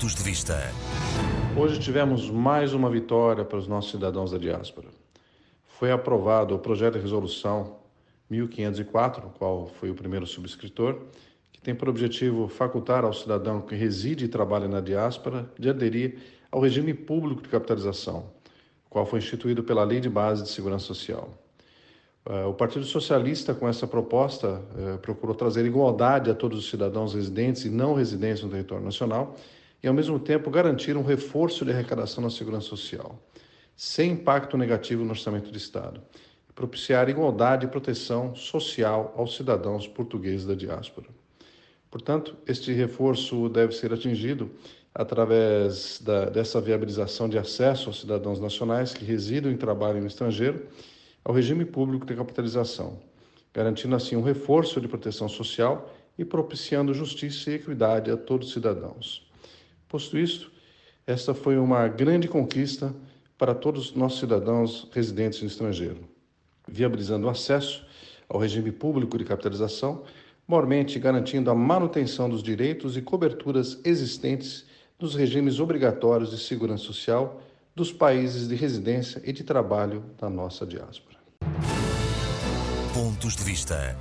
Pontos de Vista. Hoje tivemos mais uma vitória para os nossos cidadãos da diáspora. Foi aprovado o projeto de resolução 1504, qual foi o primeiro subscritor, que tem por objetivo facultar ao cidadão que reside e trabalha na diáspora de aderir ao regime público de capitalização, qual foi instituído pela Lei de Base de Segurança Social. Eh, o Partido Socialista, com essa proposta, eh, procurou trazer igualdade a todos os cidadãos residentes e não residentes no território nacional e, ao mesmo tempo, garantir um reforço de arrecadação na segurança social, sem impacto negativo no orçamento do Estado, e propiciar igualdade e proteção social aos cidadãos portugueses da diáspora. Portanto, este reforço deve ser atingido através da, dessa viabilização de acesso aos cidadãos nacionais que residam e trabalham no estrangeiro ao regime público de capitalização, garantindo assim um reforço de proteção social e propiciando justiça e equidade a todos os cidadãos. Posto isto, esta foi uma grande conquista para todos os nossos cidadãos residentes no estrangeiro, viabilizando o acesso ao regime público de capitalização, mormente garantindo a manutenção dos direitos e coberturas existentes nos regimes obrigatórios de segurança social dos países de residência e de trabalho da nossa diáspora. Pontos de Vista.